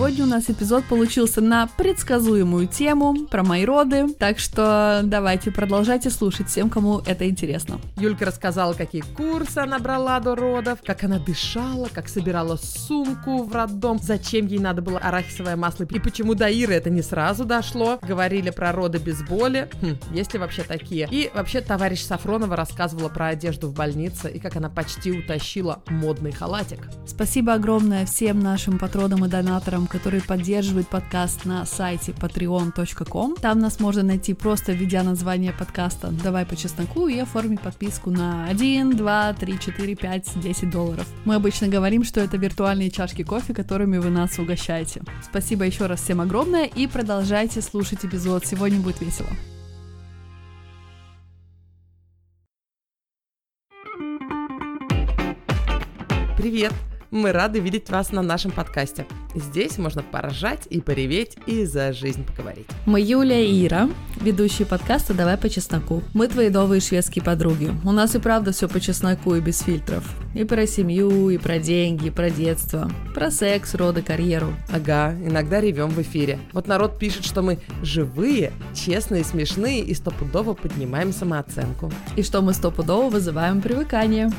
Сегодня у нас эпизод получился на предсказуемую тему про мои роды, так что давайте продолжайте слушать всем, кому это интересно. Юлька рассказала, какие курсы она брала до родов, как она дышала, как собирала сумку в роддом, зачем ей надо было арахисовое масло и почему до Иры это не сразу дошло. Говорили про роды без боли, хм, есть ли вообще такие. И вообще товарищ Сафронова рассказывала про одежду в больнице и как она почти утащила модный халатик. Спасибо огромное всем нашим патронам и донаторам, которые поддерживают подкаст на сайте patreon.com. Там нас можно найти просто введя название подкаста «Давай по чесноку» и оформить подписку на 1, 2, 3, 4, 5, 10 долларов. Мы обычно говорим, что это виртуальные чашки кофе, которыми вы нас угощаете. Спасибо еще раз всем огромное и продолжайте слушать эпизод. Сегодня будет весело. Привет! Мы рады видеть вас на нашем подкасте. Здесь можно поржать и пореветь, и за жизнь поговорить. Мы Юля и Ира, ведущие подкаста «Давай по чесноку». Мы твои новые шведские подруги. У нас и правда все по чесноку и без фильтров. И про семью, и про деньги, и про детство, про секс, роды, карьеру. Ага, иногда ревем в эфире. Вот народ пишет, что мы живые, честные, смешные и стопудово поднимаем самооценку. И что мы стопудово вызываем привыкание.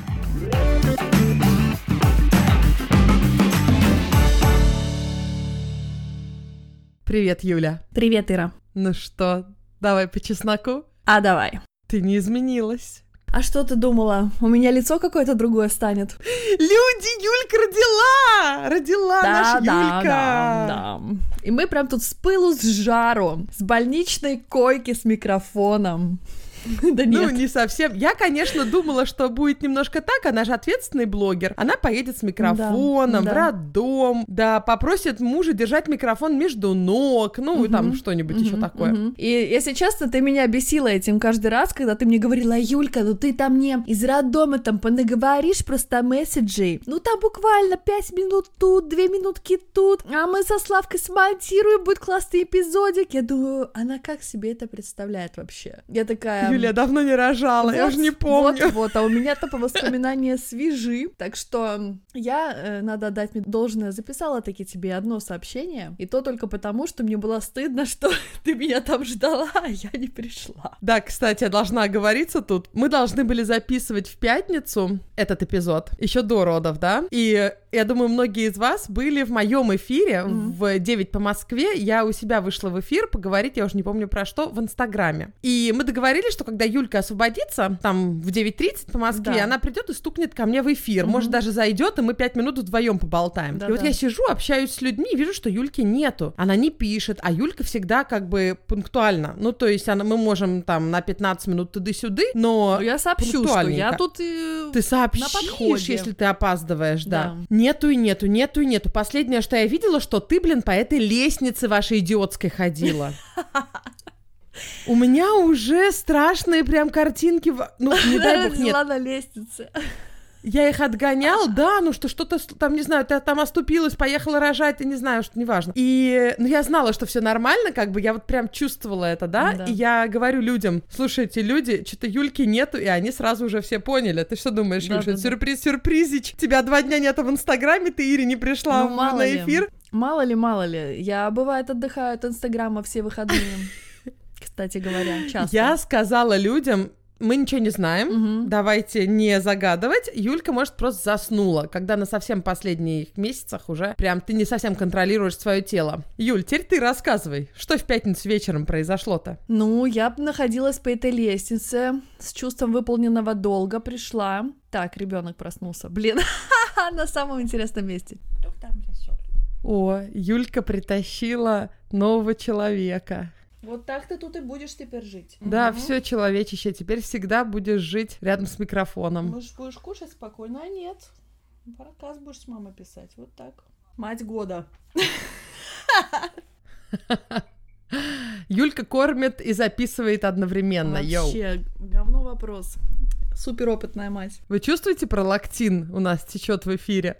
Привет, Юля. Привет, Ира. Ну что, давай по чесноку? А давай. Ты не изменилась. А что ты думала? У меня лицо какое-то другое станет. Люди, Юлька родила! Родила да, наша да, Юлька! да, да. И мы прям тут с пылу, с жару, с больничной койки с микрофоном. Да Ну, нет. не совсем. Я, конечно, думала, что будет немножко так. Она же ответственный блогер. Она поедет с микрофоном Да, в роддом, да, попросит мужа держать микрофон между ног, ну, и там что-нибудь еще Мгм, такое. мгм. И, если честно, ты меня бесила этим каждый раз, когда ты мне говорила, Юлька, ну ты там мне из роддома там понаговоришь просто месседжей. Ну там буквально 5 минут тут, 2 минутки тут, а мы со Славкой смонтируем, будет классный эпизодик. Я думаю, она как себе это представляет вообще? Я такая... Юля, давно не рожала, я Вот, уже не помню. Вот, вот, а у меня-то по воспоминания свежи. Так что я, э, надо отдать мне должное, записала таки тебе одно сообщение. И то только потому, что мне было стыдно, что ты меня там ждала, а я не пришла. Да, кстати, я должна оговориться тут. Мы должны были записывать в пятницу этот эпизод, еще до родов, да? И я думаю, многие из вас были в моем эфире Мгм. в 9 по Москве. Я у себя вышла в эфир поговорить, я уже не помню про что, в Инстаграме. И мы договорились, что когда Юлька освободится, там в 9.30 по Москве, Да. она придет и стукнет ко мне в эфир. Мгм. Может, даже зайдет, и мы 5 минут вдвоем поболтаем. Да-да. и вот я сижу, общаюсь с людьми, и вижу, что Юльки нету. Она не пишет, а Юлька всегда как бы пунктуальна. Ну, то есть она, мы можем там на 15 минут туды-сюды, но Ну, я сообщу, что я тут... э, ты сообщишь, подходе. если ты опаздываешь, да. Да. Нету и нету, нету и нету. Последнее, что я видела, что ты, блин, по этой лестнице вашей идиотской ходила. У меня уже страшные прям картинки, в- ну, не дай бог, нет. На лестнице. Я их отгонял, да, ну что что-то там, не знаю, ты там оступилась, поехала рожать, и не знаю, что неважно. И, ну, я знала, что все нормально, как бы, я вот прям чувствовала это, да, Да. и я говорю людям, слушайте, люди, что-то Юльки нету, и они сразу уже все поняли. Ты что думаешь, Да, Юль, что да, это да. сюрприз, сюрпризич? Тебя два дня нету в Инстаграме, ты Ире не пришла Ну, в- мало на ли. эфир. Мало ли, мало ли. Я, бывает, отдыхаю от Инстаграма все выходные. Кстати говоря, часто. Я сказала людям, мы ничего не знаем, Мгм. давайте не загадывать. Юлька, может, просто заснула, когда на совсем последних месяцах уже прям ты не совсем контролируешь свое тело. Юль, теперь ты рассказывай, что в пятницу вечером произошло-то? Ну, я находилась по этой лестнице, с чувством выполненного долга пришла. Так, ребенок проснулся. Блин, на самом интересном месте. О, Юлька притащила нового человека. Вот так ты тут и будешь теперь жить. Да, все человечище, теперь всегда будешь жить рядом с микрофоном. Можешь будешь кушать спокойно, а нет. Проказ будешь с мамой писать. Вот так. Мать года. Юлька кормит и записывает одновременно. Йоу. Вообще, говно вопрос. Суперопытная мать. Вы чувствуете пролактин у нас течет в эфире?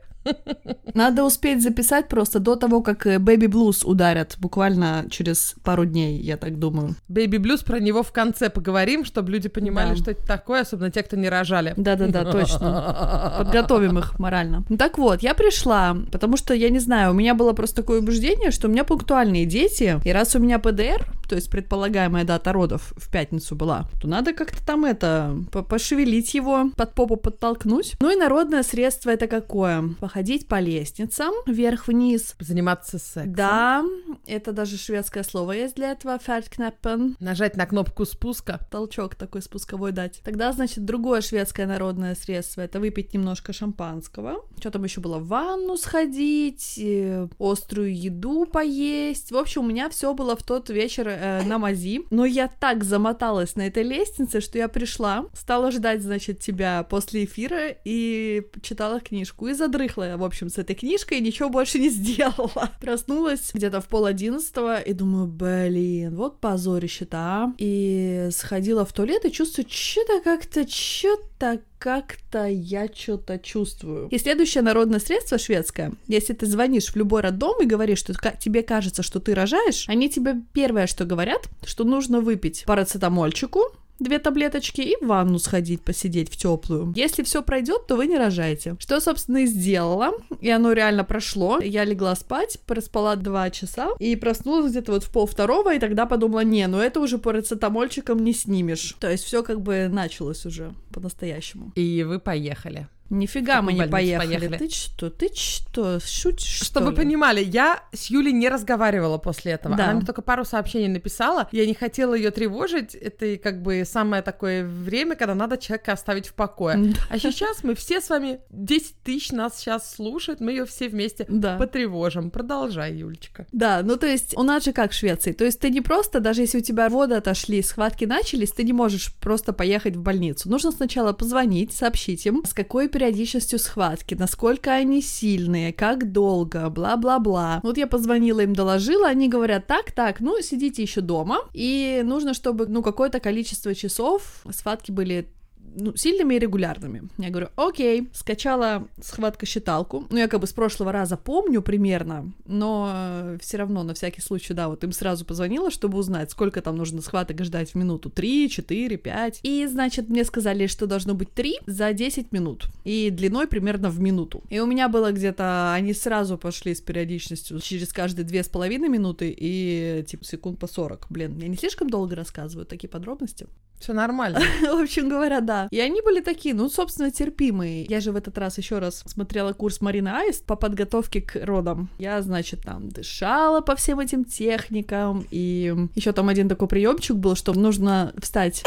Надо успеть записать просто до того, как э, Baby Blues ударят, буквально через пару дней, я так думаю. Baby Blues, про него в конце поговорим, чтобы люди понимали, Да. что это такое, особенно те, кто не рожали. Да-да-да, точно. Подготовим их морально. Ну так вот, я пришла, потому что, я не знаю, у меня было просто такое убеждение, что у меня пунктуальные дети, и раз у меня ПДР, то есть предполагаемая дата родов в пятницу была, то надо как-то там это, по- пошевелить его, под попу подтолкнуть. Ну и народное средство это какое? Походить по лестницам, вверх-вниз. Заниматься сексом. Да, это даже шведское слово есть для этого, ферткнеппен. Нажать на кнопку спуска. толчок такой спусковой дать. Тогда, значит, другое шведское народное средство это выпить немножко шампанского. Что там еще было? В ванну сходить, э, острую еду поесть. В общем, у меня все было в тот вечер э, на мази. Но я так замоталась на этой лестнице, что я пришла, стала ждать, значит, тебя после эфира и читала книжку. И задрыхла в общем, с этой книжкой и ничего больше не сделала. Проснулась где-то в пол одиннадцатого и думаю, блин, вот позорище-то, а. И сходила в туалет и чувствую, что-то как-то, что-то как-то я что-то чувствую. И следующее народное средство шведское, если ты звонишь в любой роддом и говоришь, что тебе кажется, что ты рожаешь, они тебе первое, что говорят, что нужно выпить парацетамольчику, две таблеточки и в ванну сходить, посидеть в теплую. Если все пройдет, то вы не рожаете. Что, собственно, и сделала. И оно реально прошло. Я легла спать, проспала два часа и проснулась где-то вот в пол второго, и тогда подумала, не, ну это уже парацетамольчиком не снимешь. То есть все как бы началось уже по-настоящему. И вы поехали. Нифига мы не поехали. поехали. Ты что, ты что, шутишь, что Чтобы ли? понимали, я с Юлей не разговаривала после этого. Да. Она мне только пару сообщений написала. Я не хотела ее тревожить. Это как бы самое такое время, когда надо человека оставить в покое. А сейчас мы все с вами, 10 тысяч нас сейчас слушают, мы ее все вместе Да. потревожим. Продолжай, Юлечка. Да, ну то есть у нас же как в Швеции, то есть ты не просто, даже если у тебя воды отошли, схватки начались, ты не можешь просто поехать в больницу. Нужно сначала позвонить, сообщить им, с какой периодичностью схватки, насколько они сильные, как долго, бла-бла-бла. Вот я позвонила им, доложила, они говорят, так, так, ну сидите еще дома, и нужно, чтобы, ну, какое-то количество часов схватки были ну, сильными и регулярными. Я говорю, окей, скачала схватка-считалку. Ну, я как бы с прошлого раза помню примерно, но все равно на всякий случай, да, вот им сразу позвонила, чтобы узнать, сколько там нужно схваток ждать в минуту. Три, четыре, пять. И, значит, мне сказали, что должно быть три за 10 минут. И длиной примерно в минуту. И у меня было где-то, они сразу пошли с периодичностью через каждые две с половиной минуты и, типа, секунд по 40. Блин, я не слишком долго рассказываю такие подробности? Все нормально. В общем говоря, да. И они были такие, ну, собственно, терпимые. Я же в этот раз еще раз смотрела курс Марины Аист по подготовке к родам. Я, значит, там дышала по всем этим техникам. И еще там один такой приемчик был, что нужно встать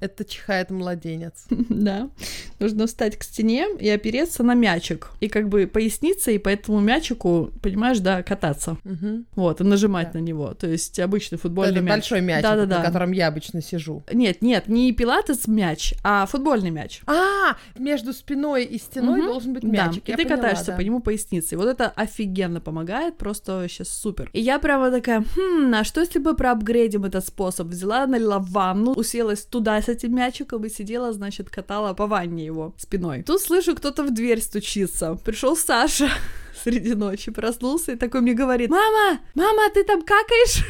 Это чихает младенец. да. Нужно встать к стене и опереться на мячик. И как бы поясниться, и по этому мячику, понимаешь, да, кататься. Мгм. Вот, и нажимать Да. на него. То есть обычный футбольный Это мяч. большой мяч, Да-да-да. на котором я обычно сижу. Нет, нет, не пилатес мяч, а футбольный мяч. А, между спиной и стеной Мгм. должен быть Да, мячик. и я ты поняла, катаешься да. по нему поясницей. Вот это офигенно помогает, просто вообще супер. И я прямо такая, хм, а что если бы проапгрейдим этот способ? Взяла, налила ванну, уселась туда с этим мячиком и сидела, значит, катала по ванне его спиной. Тут слышу, кто-то в дверь стучится. Пришел Саша среди ночи, проснулся и такой мне говорит, мама, мама, ты там какаешь?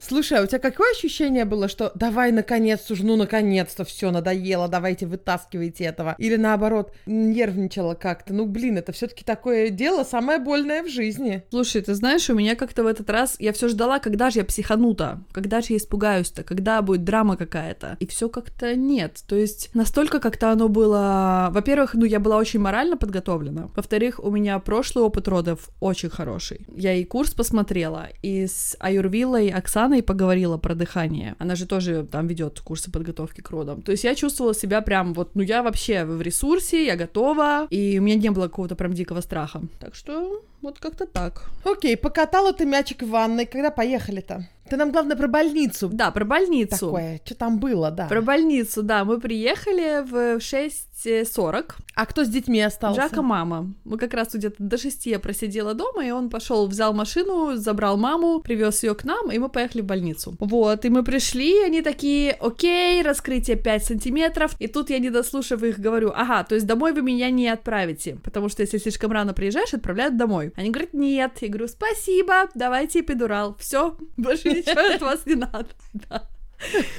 Слушай, а у тебя какое ощущение было, что давай наконец уже, ну наконец-то все надоело, давайте вытаскивайте этого? Или наоборот, нервничала как-то? Ну блин, это все-таки такое дело самое больное в жизни. Слушай, ты знаешь, у меня как-то в этот раз я все ждала, когда же я психану-то, когда же я испугаюсь-то, когда будет драма какая-то. И все как-то нет. То есть настолько как-то оно было... Во-первых, ну я была очень морально подготовлена. Во-вторых, у меня прошлый опыт родов очень хороший. Я и курс посмотрела, и с Аюрвилой Оксаной поговорила про дыхание. Она же тоже там ведет курсы подготовки к родам. То есть я чувствовала себя прям вот, ну я вообще в ресурсе, я готова, и у меня не было какого-то прям дикого страха. Так что вот как-то так. Окей, покатала ты мячик в ванной. Когда поехали-то? Ты нам, главное, про больницу. Да, про больницу. Такое, что там было, да. Про больницу, да. Мы приехали в 6.40. А кто с детьми остался? Жака мама. Мы как раз где-то до 6 я просидела дома, и он пошел, взял машину, забрал маму, привез ее к нам, и мы поехали в больницу. Вот, и мы пришли, они такие, окей, раскрытие 5 сантиметров, и тут я, не дослушав их, говорю, ага, то есть домой вы меня не отправите, потому что если слишком рано приезжаешь, отправляют домой. Они говорят, нет. Я говорю, спасибо, давайте эпидурал. Все, больше ничего от вас не надо.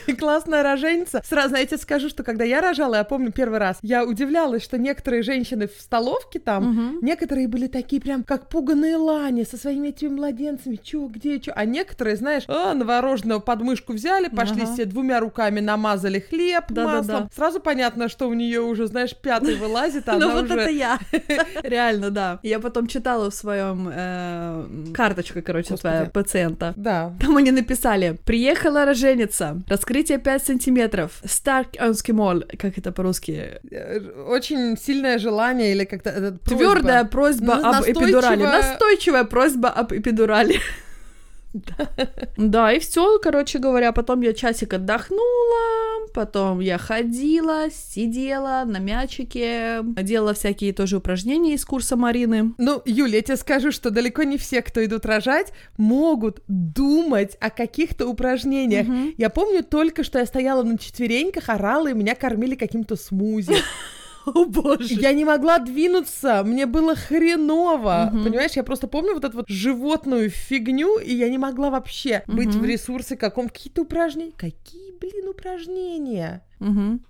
И классная роженица. Сразу тебе скажу, что когда я рожала, я помню первый раз, я удивлялась, что некоторые женщины в столовке там, Мгм. некоторые были такие прям как пуганые лани со своими этими младенцами, чё, где, чё. А некоторые, знаешь, а, новорожденного подмышку взяли, пошли Ага. себе двумя руками намазали хлеб Да-да-да. маслом. Сразу понятно, что у нее уже, знаешь, пятый вылазит, а Ну она вот уже... это я. Реально, да. Я потом читала в своем э, карточка, короче, твоя пациента. Да. Там они написали, приехала роженица, раскрытие 5 сантиметров, Старк Önskemol, как это по-русски? Э, Очень сильное желание или как-то... э, просьба. Твердая просьба Ну, об эпидурали. Настойчивая просьба об эпидурали. Да, и все, короче говоря, потом я часик отдохнула, потом я ходила, сидела на мячике, делала всякие тоже упражнения из курса Марины. Ну, Юля, я тебе скажу, что далеко не все, кто идут рожать, могут думать о каких-то упражнениях. Я помню только, что я стояла на четвереньках, орала, и меня кормили каким-то смузи. О боже. Я не могла двинуться, мне было хреново. Мгм. Понимаешь, я просто помню вот эту вот животную фигню, и я не могла вообще быть Мгм. в ресурсе каком. Какие-то упражнения. Какие, блин, упражнения? Мгм.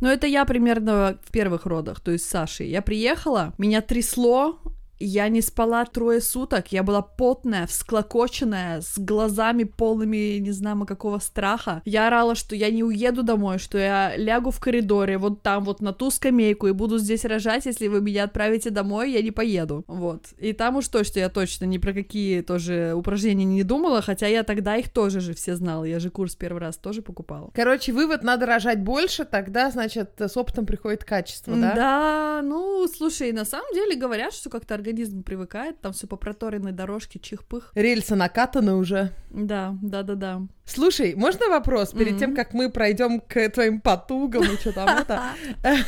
Ну, это я примерно в первых родах, то есть с Сашей. Я приехала, меня трясло, я не спала трое суток, я была потная, всклокоченная, с глазами полными, не знаю, какого страха. Я орала, что я не уеду домой, что я лягу в коридоре, вот там, вот на ту скамейку, и буду здесь рожать, если вы меня отправите домой, я не поеду. Вот. И там уж точно я точно ни про какие тоже упражнения не думала, хотя я тогда их тоже же все знала, я же курс первый раз тоже покупала. Короче, вывод, надо рожать больше, тогда, значит, с опытом приходит качество, да? Да, ну, слушай, на самом деле говорят, что как-то организм привыкает, там все по проторенной дорожке, чих-пых. Рельсы накатаны уже. Да, да, да, да. Слушай, можно вопрос перед Мгм. тем, как мы пройдем к твоим потугам и что там это?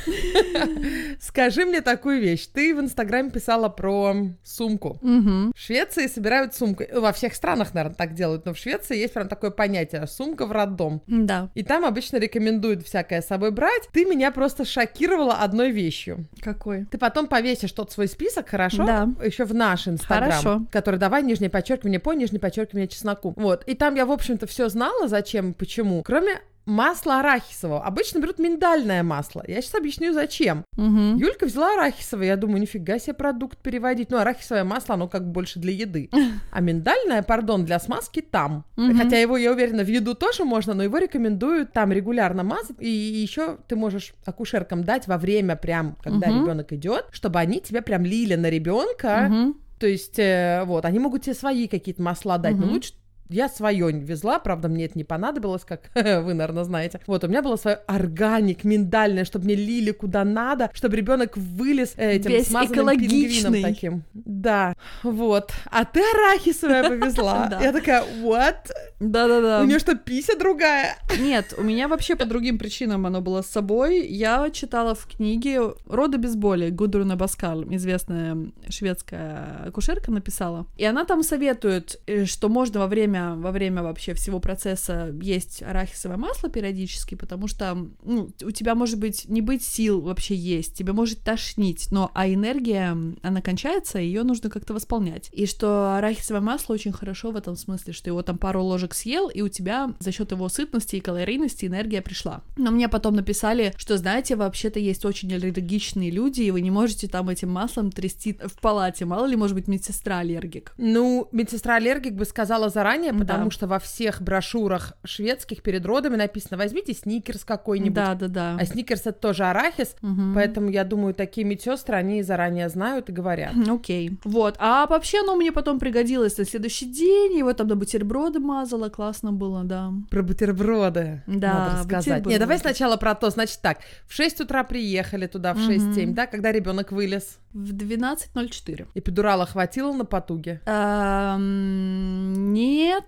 Скажи мне такую вещь. Ты в Инстаграме писала про сумку. Мгм. В Швеции собирают сумку. Во всех странах, наверное, так делают, но в Швеции есть прям такое понятие «сумка в роддом». Да. И там обычно рекомендуют всякое с собой брать. Ты меня просто шокировала одной вещью. Какой? Ты потом повесишь тот свой список, хорошо? Да. Еще в наш Инстаграм. Хорошо. Который давай, нижнее подчеркивание по, нижнее подчеркивание чесноку. Вот. И там я, в общем-то, все знала, зачем и почему. Кроме масла арахисового. Обычно берут миндальное масло. Я сейчас объясню, зачем. Мгм. Юлька взяла арахисовое. Я думаю, нифига себе продукт переводить. Ну, арахисовое масло, оно как бы больше для еды. А миндальное, пардон, для смазки там. Мгм. Хотя его, я уверена, в еду тоже можно, но его рекомендуют там регулярно мазать. И еще ты можешь акушеркам дать во время прям, когда Мгм. ребенок идет, чтобы они тебе прям лили на ребенка. Мгм. То есть, э, вот, они могут тебе свои какие-то масла дать, но Мгм. лучше я свое везла, правда, мне это не понадобилось, как вы, наверное, знаете. Вот, у меня было свое органик, миндальное, чтобы мне лили куда надо, чтобы ребенок вылез э, этим Весь смазанным пингвином таким. Да, вот. А ты арахисовое повезла. Я такая, what? Да-да-да. У нее что, пися другая? Нет, у меня вообще по другим причинам оно было с собой. Я читала в книге «Роды без боли» Гудруна Баскал, известная шведская акушерка, написала. И она там советует, э, что можно во время, во время вообще всего процесса есть арахисовое масло периодически, потому что ну, у тебя может быть не быть сил вообще есть, тебе может тошнить, но а энергия, она кончается, и ее нужно как-то восполнять. И что арахисовое масло очень хорошо в этом смысле, что его там пару ложек съел, и у тебя за счет его сытности и калорийности энергия пришла. Но мне потом написали, что, знаете, вообще-то есть очень аллергичные люди, и вы не можете там этим маслом трясти в палате. Мало ли, может быть, медсестра аллергик. Ну, медсестра аллергик бы сказала заранее, потому Да. что во всех брошюрах шведских перед родами написано «возьмите сникерс какой-нибудь». Да, да, да. А сникерс это тоже арахис, Мгм. поэтому я думаю, такие медсестры, они заранее знают и говорят. Окей. Вот. А вообще оно мне потом пригодилось на следующий день. Его там на бутерброды мазала. Классно было, да. Про бутерброды Да, надо рассказать. Не, бутерброды. давай сначала про то. Значит так, в 6 утра приехали туда, в 6-7, да, когда ребенок вылез. В 12.04. Эпидурала хватило на потуге. Эм, Нет,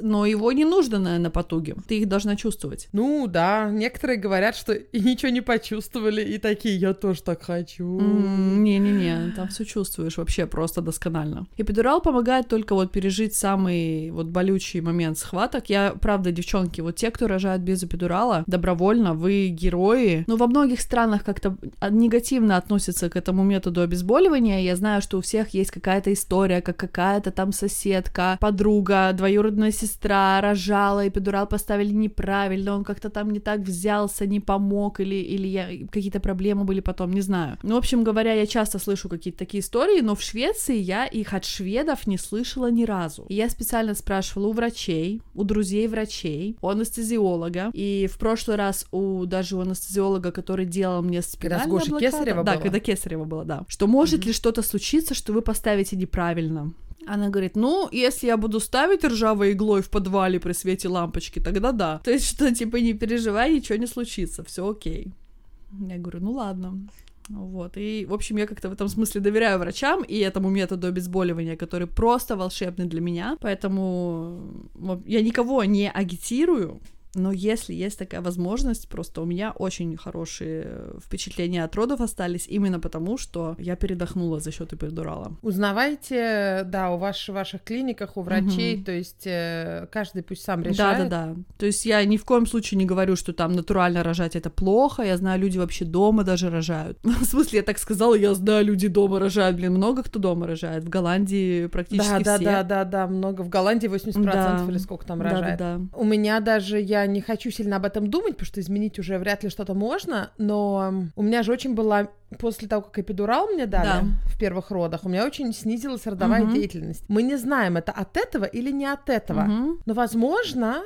но его не нужно на, на потуге. Ты их должна чувствовать. Ну да, некоторые говорят, что и ничего не почувствовали, и такие, я тоже так хочу. Не-не-не, там все чувствуешь вообще просто досконально. Эпидурал помогает только вот пережить самый вот болючий момент схваток. Я, правда, девчонки, вот те, кто рожают без эпидурала, добровольно, вы герои. Но во многих странах как-то а, негативно относятся к этому методу обезболивания. Я знаю, что у всех есть какая-то история, как какая-то там соседка, подруга, двоюродная сестра рожала, эпидурал поставили неправильно, он как-то там не так взялся, не помог, или, или я, какие-то проблемы были потом, не знаю. Ну, в общем говоря, я часто слышу какие-то такие истории, но в Швеции я их от шведов не слышала ни разу. И я специально спрашивала у врачей, у друзей врачей, у анестезиолога, и в прошлый раз у даже у анестезиолога, который делал мне Когда с Гошей Кесарева Да, было? когда Кесарева была, да. Что может ли что-то случиться, что вы поставите неправильно? Она говорит, ну, если я буду ставить ржавой иглой в подвале при свете лампочки, тогда да. То есть, что, типа, не переживай, ничего не случится, все окей. Я говорю, ну ладно. Вот, и, в общем, я как-то в этом смысле доверяю врачам и этому методу обезболивания, который просто волшебный для меня, поэтому я никого не агитирую, но если есть такая возможность, просто у меня очень хорошие впечатления от родов остались именно потому, что я передохнула за счет эпидурала. Узнавайте, да, у ваш, в ваших клиниках, у врачей, Мгм. то есть э, каждый пусть сам решает. да, да. То есть я ни в коем случае не говорю, что там натурально рожать это плохо. Я знаю, люди вообще дома даже рожают. В смысле, я так сказала, я знаю, люди дома рожают. Блин, много кто дома рожает. В Голландии практически Да, да, все. да, да, да, много. В Голландии 80% Да. или сколько там Да, да, рожает. да. У меня даже, я не хочу сильно об этом думать, потому что изменить уже вряд ли что-то можно, но у меня же очень была, после того, как эпидурал мне дали Да. в первых родах, у меня очень снизилась родовая Мгм. деятельность. Мы не знаем, это от этого или не от этого. Мгм. Но, возможно,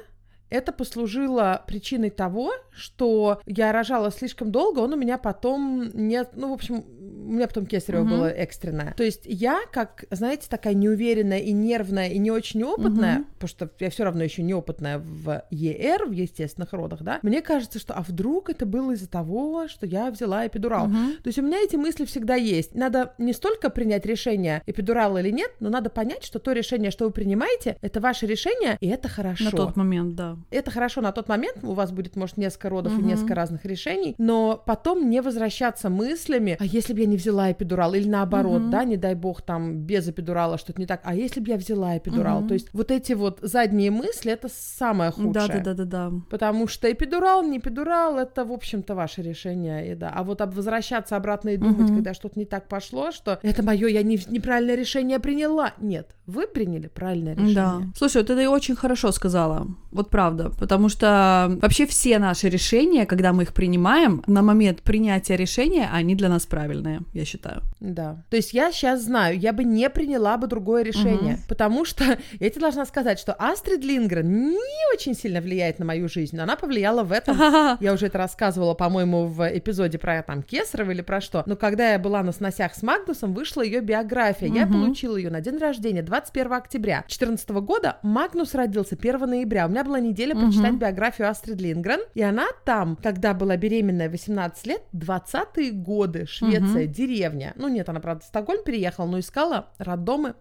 это послужило причиной того, что я рожала слишком долго, он у меня потом нет, ну, в общем, у меня потом кесарево Мгм. было экстренное. То есть я, как, знаете, такая неуверенная и нервная, и не очень опытная, Мгм. потому что я все равно еще неопытная в ЕР, в естественных родах, да, мне кажется, что, а вдруг это было из-за того, что я взяла эпидурал. Мгм. То есть у меня эти мысли всегда есть. Надо не столько принять решение, эпидурал или нет, но надо понять, что то решение, что вы принимаете, это ваше решение, и это хорошо. На тот момент, да. Это хорошо на тот момент, у вас будет, может, несколько родов и Мгм. несколько разных решений, но потом не возвращаться мыслями, а если бы я не взяла эпидурал, или наоборот, Мгм. да, не дай бог, там, без эпидурала что-то не так, а если бы я взяла эпидурал, Мгм. то есть вот эти вот задние мысли, это самое худшее. Да, да, да, да. Потому что эпидурал, не эпидурал, это, в общем-то, ваше решение, и да. А вот об- возвращаться обратно и думать, Мгм. когда что-то не так пошло, что это мое, я не, неправильное решение приняла. Нет, вы приняли правильное решение. Да. Слушай, вот это и очень хорошо сказала. Вот правда. Потому что вообще все наши решения, когда мы их принимаем, на момент принятия решения, они для нас правильные, я считаю. Да. То есть я сейчас знаю, я бы не приняла бы другое решение, потому что я тебе должна сказать, что Астрид Лингрен не очень сильно влияет на мою жизнь, но она повлияла в этом. Я уже это рассказывала, по-моему, в эпизоде про там Кесарева или про что. Но когда я была на сносях с Магнусом, вышла ее биография. Я получила ее на день рождения 21 октября 2014 года. Магнус родился 1 ноября. У меня была неделя Мгм. почитать биографию Астрид Лингрен. И она там, когда была беременная 18 лет, 20-е годы, Швеция, деревня. Ну нет, она, правда, в Стокгольм переехала, но искала роддомы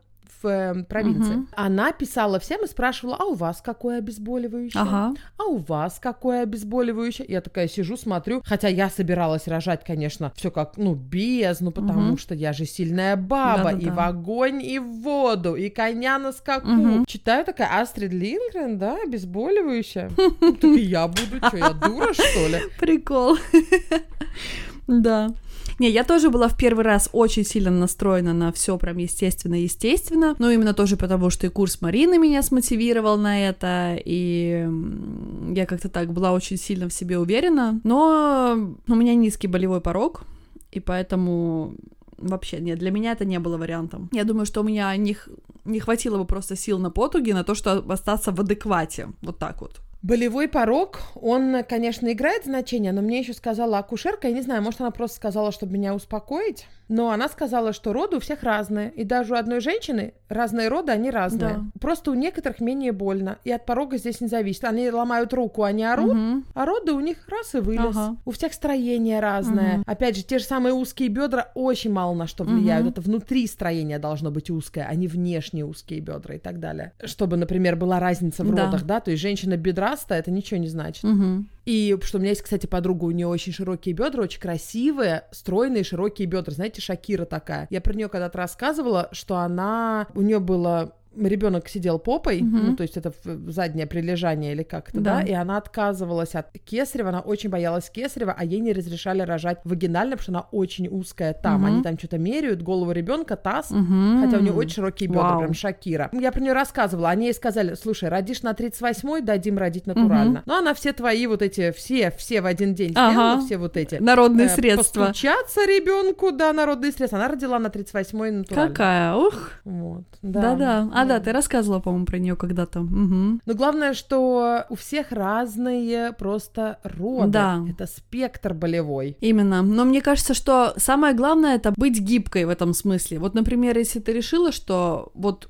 э, провинции. Мгм. Она писала всем и спрашивала, а у вас какое обезболивающее? Ага. а у вас какое обезболивающее? Я такая сижу, смотрю, хотя я собиралась рожать, конечно, все как, ну, без, ну, потому Мгм. что я же сильная баба, и Да-да-да. в огонь, и в воду, и коня на скаку. Мгм. Читаю такая, Астрид Лингрен, да, обезболивающее. Так и я буду, что, я дура, что ли? Прикол. Да. Не, я тоже была в первый раз очень сильно настроена на все прям естественно-естественно. Ну, именно тоже потому, что и курс Марины меня смотивировал на это, и я как-то так была очень сильно в себе уверена. Но у меня низкий болевой порог, и поэтому вообще нет, для меня это не было вариантом. Я думаю, что у меня них не хватило бы просто сил на потуги, на то, что остаться в адеквате. Вот так вот. Болевой порог, он, конечно, играет значение, но мне еще сказала акушерка, я не знаю, может, она просто сказала, чтобы меня успокоить, но она сказала, что роды у всех разные, и даже у одной женщины разные роды, они разные. Да. Просто у некоторых менее больно, и от порога здесь не зависит. Они ломают руку, они орут, Мгм. а роды у них раз и вылез. Ага. У всех строение разное. Мгм. Опять же, те же самые узкие бедра очень мало на что влияют. Мгм. Это внутри строение должно быть узкое, а не внешние узкие бедра и так далее. Чтобы, например, была разница в Да. родах, да, то есть женщина бедрастая, это ничего не значит. Мгм. И что у меня есть, кстати, подруга, у нее очень широкие бедра, очень красивые, стройные широкие бедра. Знаете, Шакира такая. Я про нее когда-то рассказывала, что она, у нее было ребенок сидел попой, Мгм. ну, то есть это заднее прилежание или как то да. Да. и она отказывалась от кесарева, она очень боялась кесарева, а ей не разрешали рожать вагинально, потому что она очень узкая там. Мгм. Они там что-то меряют, голову ребенка, таз, Мгм. Хотя у нее очень широкие бедра, Вау. прям Шакира. Я про нее рассказывала. Они ей сказали, слушай, родишь на 38-й, дадим родить натурально. Но она все твои вот эти, все, все в один день Ага. сделала, все вот эти. Народные э, средства. Постучаться ребенку, да, народные средства. Она родила на 38-й натурально. Какая, ух. Вот. Да-да. А, да, ты рассказывала, по-моему, про нее когда-то. Мгм. Но главное, что у всех разные просто роды. Да. Это спектр болевой. Именно. Но мне кажется, что самое главное это быть гибкой в этом смысле. Вот, например, если ты решила, что вот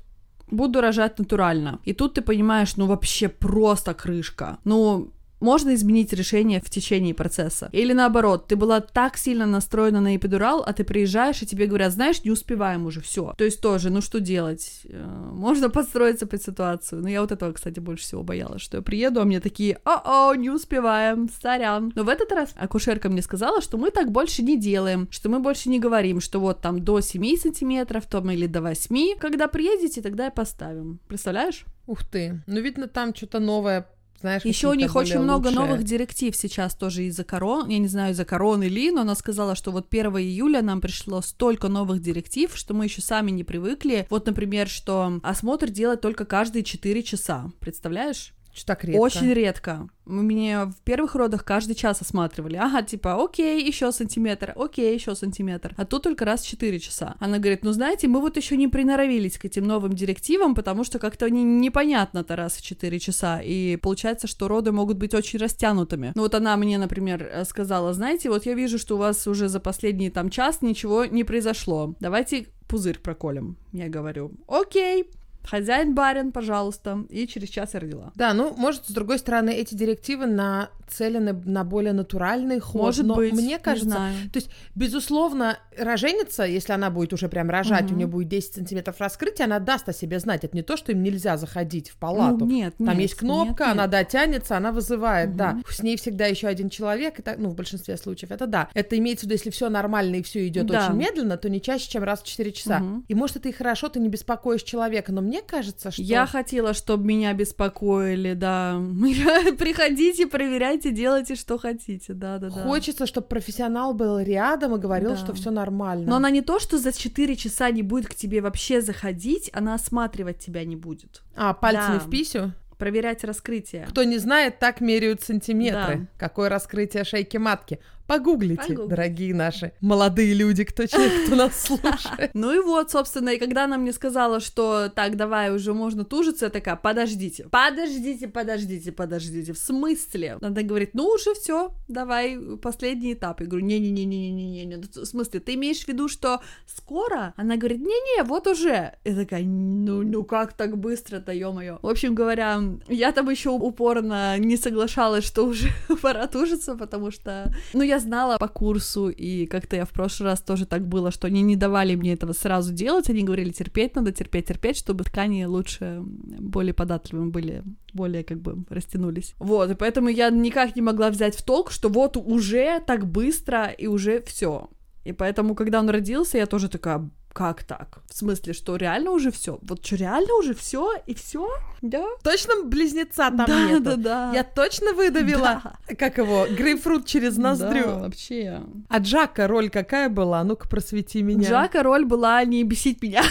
буду рожать натурально, и тут ты понимаешь, ну вообще просто крышка. Ну, можно изменить решение в течение процесса. Или наоборот, ты была так сильно настроена на эпидурал, а ты приезжаешь, и тебе говорят, знаешь, не успеваем уже, все. То есть тоже, ну что делать? Э, Можно подстроиться под ситуацию. Но я вот этого, кстати, больше всего боялась, что я приеду, а мне такие, о-о, не успеваем, сорян. Но в этот раз акушерка мне сказала, что мы так больше не делаем, что мы больше не говорим, что вот там до 7 сантиметров, там или до 8. Когда приедете, тогда и поставим. Представляешь? Ух ты. Ну, видно, там что-то новое, знаешь, Еще у них очень более много лучшие. новых директив сейчас тоже из-за корон. Я не знаю, из-за короны ли, но она сказала, что вот 1 июля нам пришло столько новых директив, что мы еще сами не привыкли. Вот, например, что осмотр делать только каждые 4 часа. Представляешь? Что так редко. Очень редко. Мне в первых родах каждый час осматривали. Ага, типа, окей, еще сантиметр, окей, еще сантиметр. А тут только раз в 4 часа. Она говорит, ну знаете, мы вот еще не приноровились к этим новым директивам, потому что как-то они непонятно-то раз в 4 часа. И получается, что роды могут быть очень растянутыми. Ну вот она мне, например, э, сказала, знаете, вот я вижу, что у вас уже за последний там час ничего не произошло. Давайте пузырь проколем. Я говорю, окей, хозяин барин, пожалуйста. И через час я родила. Да, ну, может, с другой стороны, эти директивы нацелены на более натуральный ход. Может но быть, мне не кажется, знаю. то есть, безусловно, роженица, если она будет уже прям рожать, у Мгм. нее будет 10 сантиметров раскрытия, она даст о себе знать. Это не то, что им нельзя заходить в палату. Ну, нет, Там нет, есть кнопка, нет, она нет. дотянется, она вызывает, Мгм. да. С ней всегда еще один человек, и так, ну, в большинстве случаев, это да. Это имеется в виду, если все нормально и все идет Да. очень медленно, то не чаще, чем раз в 4 часа. Мгм. И может, это и хорошо, ты не беспокоишь человека, но мне кажется, что... Я хотела, чтобы меня беспокоили, да. Приходите, проверяйте, делайте, что хотите, да-да-да. Хочется, чтобы профессионал был рядом и говорил, Да. что все нормально. Но она не то, что за 4 часа не будет к тебе вообще заходить, она осматривать тебя не будет. А, пальцами Да. в писю? Проверять раскрытие. Кто не знает, так меряют сантиметры. Да. Какое раскрытие шейки матки. Погуглите, Погуглите. дорогие наши молодые люди, кто, кто нас слушает. Ну и вот, собственно, и когда она мне сказала, что так, давай, уже можно тужиться, я такая, подождите, подождите, подождите, подождите, в смысле? Она говорит, ну уже все, давай, последний этап. Я говорю, не-не-не-не-не-не, в смысле, ты имеешь в виду, что скоро? Она говорит, не-не, вот уже. Я такая, ну, ну как так быстро-то, ё-моё. В общем говоря, я там еще упорно не соглашалась, что уже пора тужиться, потому что, ну, я знала по курсу, и как-то я в прошлый раз тоже так было, что они не давали мне этого сразу делать, они говорили, терпеть надо, терпеть, терпеть, чтобы ткани лучше, более податливыми были, более как бы растянулись. Вот, и поэтому я никак не могла взять в толк, что вот уже так быстро, и уже все. И поэтому, когда он родился, я тоже такая, как так? В смысле, что реально уже все? Вот что, реально уже все и все? Да? Точно близнеца там да, нету? да, да. Я точно выдавила, как его, грейпфрут через ноздрю. Да, вообще. А Джака роль какая была? Ну-ка, просвети меня. Джака роль была не бесить меня.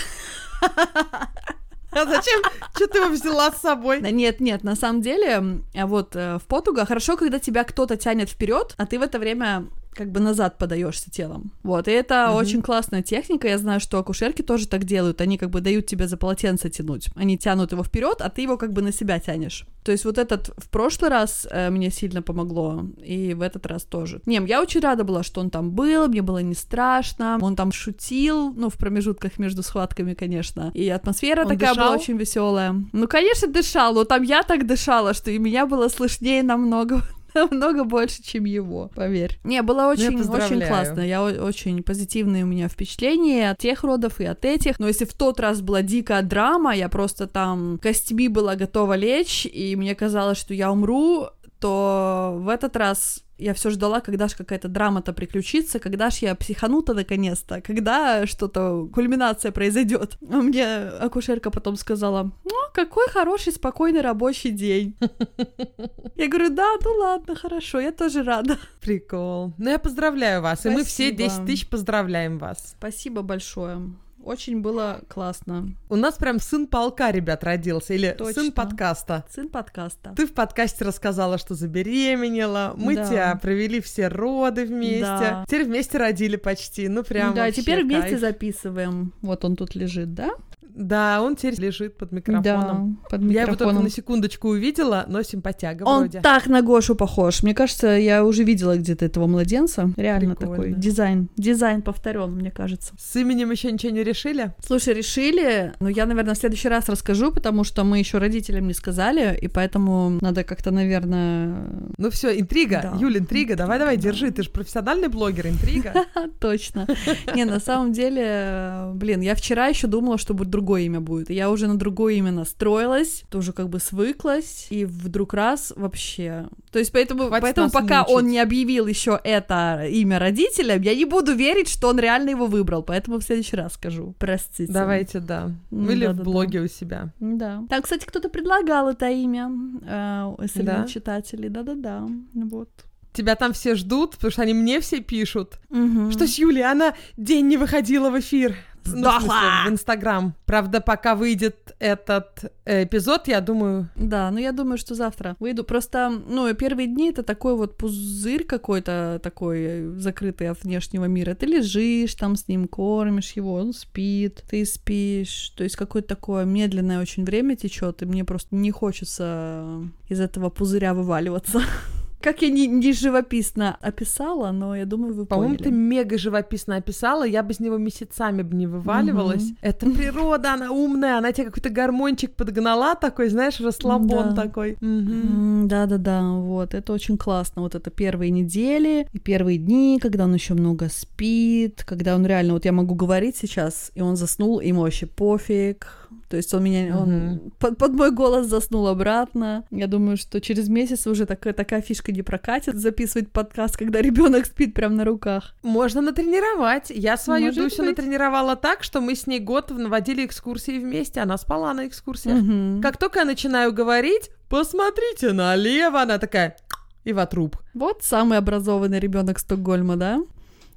А зачем? Что ты его взяла с собой? Да нет, нет, на самом деле, а вот э, в потуга хорошо, когда тебя кто-то тянет вперед, а ты в это время как бы назад подаешься телом. Вот, и это Мгм. очень классная техника. Я знаю, что акушерки тоже так делают. Они как бы дают тебе за полотенце тянуть. Они тянут его вперед, а ты его как бы на себя тянешь. То есть вот этот в прошлый раз э, мне сильно помогло, и в этот раз тоже. Не, я очень рада была, что он там был, мне было не страшно. Он там шутил, ну, в промежутках между схватками, конечно. И атмосфера Он такая была дышал? очень веселая. Ну, конечно, дышал, но там я так дышала, что и меня было слышнее намного намного больше, чем его, поверь. Не, было очень, очень поздравляю. классно. Я очень позитивные у меня впечатления от тех родов и от этих. Но если в тот раз была дикая драма, я просто там костями была готова лечь, и мне казалось, что я умру, то в этот раз я все ждала, когда же какая-то драма-то приключится, когда ж я психану-то наконец-то, когда что-то, кульминация произойдет. А мне акушерка потом сказала, ну, какой хороший, спокойный рабочий день. Я говорю, да, ну ладно, хорошо, я тоже рада. Прикол. Ну, я поздравляю вас, и мы все Спасибо. 10 тысяч поздравляем вас. Спасибо большое. Очень было классно. У нас прям сын полка, ребят, родился, или Точно. сын подкаста. Сын подкаста. Ты в подкасте рассказала, что забеременела, мы Да. тебя провели все роды вместе, Да. теперь вместе родили почти, ну прям да, теперь вместе кайф. записываем. Вот он тут лежит, да? Да, он теперь лежит под микрофоном. Да, под Я его только микрофоном. на секундочку увидела, но симпатяга Он вроде. так на Гошу похож. Мне кажется, я уже видела где-то этого младенца. Реально Прикольно. такой дизайн. Дизайн повторен, мне кажется. С именем еще ничего не решили? Слушай, решили, но я, наверное, в следующий раз расскажу, потому что мы еще родителям не сказали, и поэтому надо как-то, наверное... Ну все, интрига. Да. Юль, интрига, давай, давай, Да. держи. Ты же профессиональный блогер, интрига. Точно. Не, на самом деле, блин, я вчера еще думала, что будет другое имя будет. Я уже на другое имя настроилась, тоже как бы свыклась, и вдруг раз вообще. То есть поэтому, Хватит поэтому пока мучить. он не объявил еще это имя родителям, я не буду верить, что он реально его выбрал. Поэтому в следующий раз скажу. Простите. Давайте, да. М, Или в да-да-да. блоге у себя. Да. Там, кстати, кто-то предлагал это имя э, среди Да? читателей. Да-да-да. Вот. Тебя там все ждут, потому что они мне все пишут. Мгм. Что с Юлей? Она день не выходила в эфир. Ну, в Сдохла! в Инстаграм. Правда, пока выйдет этот э, эпизод, я думаю... Да, ну я думаю, что завтра выйду. Просто, ну, первые дни это такой вот пузырь какой-то такой э, закрытый от внешнего мира. Ты лежишь там с ним, кормишь его, он спит, ты спишь. То есть какое-то такое медленное очень время течет, и мне просто не хочется из этого пузыря вываливаться. Как я не, не живописно описала, но я думаю, вы По-моему, поняли. ты мега живописно описала, я бы из него месяцами бы не вываливалась. Мгм. Это природа, она умная, она тебе какой-то гармончик подгнала такой, знаешь, расслабон Да. такой. Да-да-да, вот, это очень классно. Вот это первые недели и первые дни, когда он еще много спит, когда он реально, вот я могу говорить сейчас, и он заснул, ему вообще пофиг. То есть он меня, он Мгм. под, под мой голос заснул обратно. Я думаю, что через месяц уже такая, такая фишка не прокатит, записывать подкаст, когда ребенок спит прямо на руках. Можно натренировать. Я свою Может Дусю быть. натренировала так, что мы с ней год наводили экскурсии вместе, она спала на экскурсиях. Мгм. Как только я начинаю говорить, посмотрите налево, она такая и в отруб. Вот самый образованный ребенок Стокгольма, да?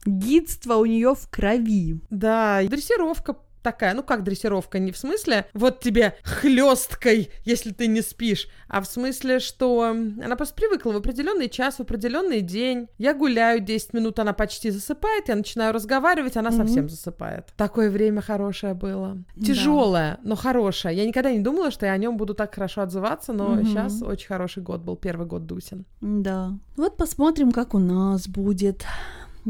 Гидство у нее в крови. Да, дрессировка такая, ну как дрессировка, не в смысле вот тебе хлесткой, если ты не спишь, а в смысле, что она просто привыкла в определенный час, в определенный день. Я гуляю 10 минут, она почти засыпает, я начинаю разговаривать, она Мгм. совсем засыпает. Такое время хорошее было. Да. Тяжелое, но хорошее. Я никогда не думала, что я о нем буду так хорошо отзываться, но Мгм. сейчас очень хороший год был, первый год Дусин. Да. Вот посмотрим, как у нас будет.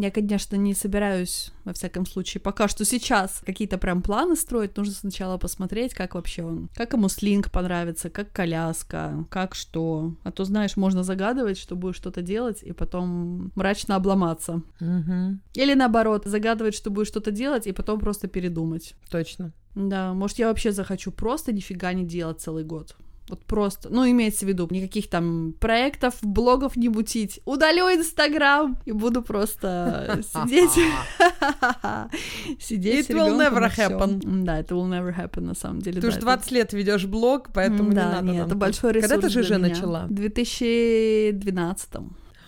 Я, конечно, не собираюсь, во всяком случае, пока что сейчас какие-то прям планы строить. Нужно сначала посмотреть, как вообще он, как ему слинг понравится, как коляска, как что. А то, знаешь, можно загадывать, что будешь что-то делать, и потом мрачно обломаться. Угу. Или наоборот, загадывать, что будешь что-то делать, и потом просто передумать. Точно. Да, может, я вообще захочу просто нифига не делать целый год. Вот просто, ну, имеется в виду, никаких там проектов, блогов не мутить. Удалю Инстаграм и буду просто сидеть. Сидеть It will never happen. Да, это will never happen, на самом деле. Ты уже это- 20 лет ведешь блог, поэтому не надо это большой ресурс Когда ты же меня. начала? В 2012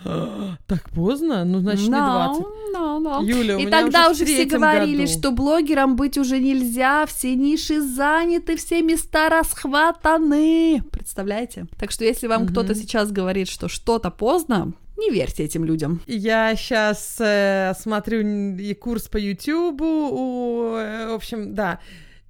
Так поздно? Ну, значит, не Да, 20. да, да. Юля, И тогда уже, все говорили, году. что блогерам быть уже нельзя, все ниши заняты, все места расхватаны. Представляете? Так что если вам Мгм. кто-то сейчас говорит, что что-то поздно, Не верьте этим людям. Я сейчас э, смотрю и курс по Ютубу, э, в общем, да.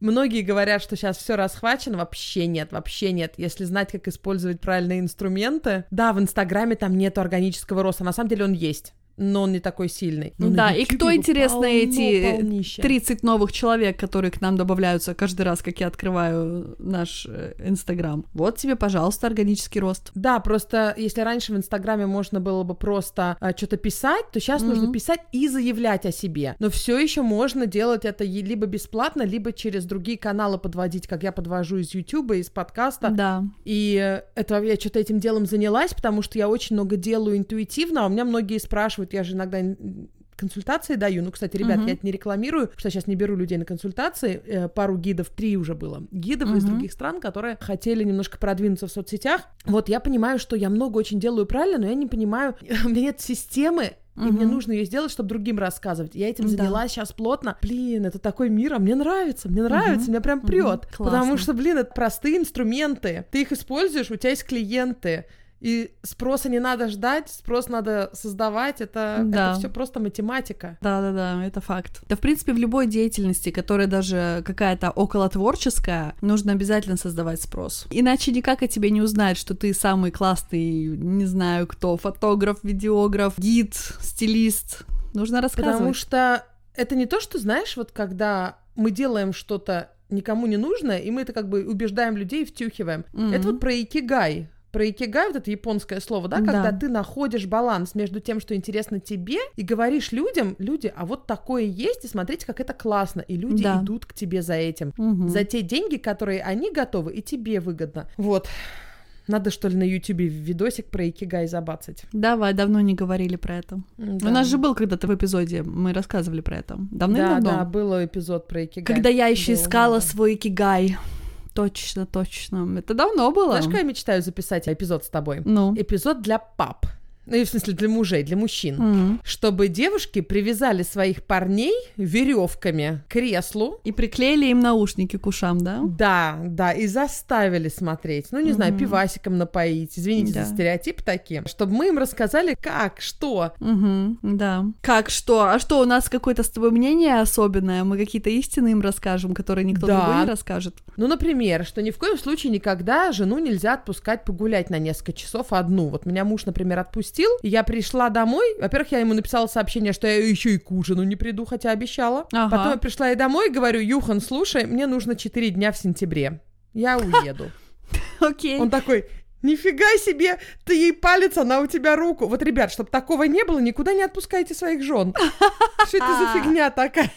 Многие говорят, что сейчас все расхвачено. Вообще нет, вообще нет. Если знать, как использовать правильные инструменты. Да, в Инстаграме там нет органического роста. На самом деле он есть но он не такой сильный. Но да, и кто, интересно, эти полнища. 30 новых человек, которые к нам добавляются каждый раз, как я открываю наш э, Инстаграм? Вот тебе, пожалуйста, органический рост. Да, просто если раньше в Инстаграме можно было бы просто а, что-то писать, то сейчас mm-hmm. нужно писать и заявлять о себе. Но все еще можно делать это либо бесплатно, либо через другие каналы подводить, как я подвожу из Ютуба, из подкаста. Да. И э, это я что-то этим делом занялась, потому что я очень много делаю интуитивно, а у меня многие спрашивают, вот я же иногда консультации даю. Ну, кстати, ребят, uh-huh. я это не рекламирую, потому что сейчас не беру людей на консультации. Э, пару гидов, три уже было. Гидов uh-huh. из других стран, которые хотели немножко продвинуться в соцсетях. Вот я понимаю, что я много очень делаю правильно, но я не понимаю, у меня нет системы, и угу. мне нужно ее сделать, чтобы другим рассказывать. Я этим занялась да. сейчас плотно. Блин, это такой мир, а мне нравится, мне нравится, угу. меня прям прет. Угу. Потому что, блин, это простые инструменты. Ты их используешь, у тебя есть клиенты. И спроса не надо ждать, спрос надо создавать, это, да. это все просто математика. Да, да, да, это факт. Да, в принципе, в любой деятельности, которая даже какая-то около творческая, нужно обязательно создавать спрос. Иначе никак о тебе не узнают, что ты самый классный, не знаю кто, фотограф, видеограф, гид, стилист. Нужно рассказывать. Потому что это не то, что, знаешь, вот когда мы делаем что-то никому не нужное, и мы это как бы убеждаем людей и втюхиваем. Mm-hmm. Это вот про икигай про икигай, вот это японское слово, да, когда да. ты находишь баланс между тем, что интересно тебе, и говоришь людям, люди, а вот такое есть, и смотрите, как это классно, и люди да. идут к тебе за этим, угу. за те деньги, которые они готовы, и тебе выгодно. Вот. Надо, что ли, на Ютубе видосик про икигай забацать. Давай, давно не говорили про это. Да. У нас же был когда-то в эпизоде, мы рассказывали про это. Давным-давно. Да, да, был эпизод про икигай. Когда я еще искала да. свой икигай. Точно, точно. Это давно было. Знаешь, как я мечтаю записать эпизод с тобой? Ну. Эпизод для пап ну, в смысле для мужей, для мужчин, mm-hmm. чтобы девушки привязали своих парней веревками к креслу. И приклеили им наушники к ушам, да? Да, да, и заставили смотреть. Ну, не mm-hmm. знаю, пивасиком напоить. Извините да. за стереотипы такие. Чтобы мы им рассказали, как, что. Mm-hmm. Да. Как, что? А что, у нас какое-то с тобой мнение особенное? Мы какие-то истины им расскажем, которые никто да. другой не расскажет? Ну, например, что ни в коем случае никогда жену нельзя отпускать погулять на несколько часов одну. Вот меня муж, например, отпустил отпустил. Я пришла домой. Во-первых, я ему написала сообщение, что я еще и к ужину не приду, хотя обещала. Ага. Потом я пришла и домой и говорю, Юхан, слушай, мне нужно 4 дня в сентябре. Я уеду. Окей. Он такой, Нифига себе, ты ей палец, она у тебя руку. Вот, ребят, чтобы такого не было, никуда не отпускайте своих жен. Что это за фигня такая?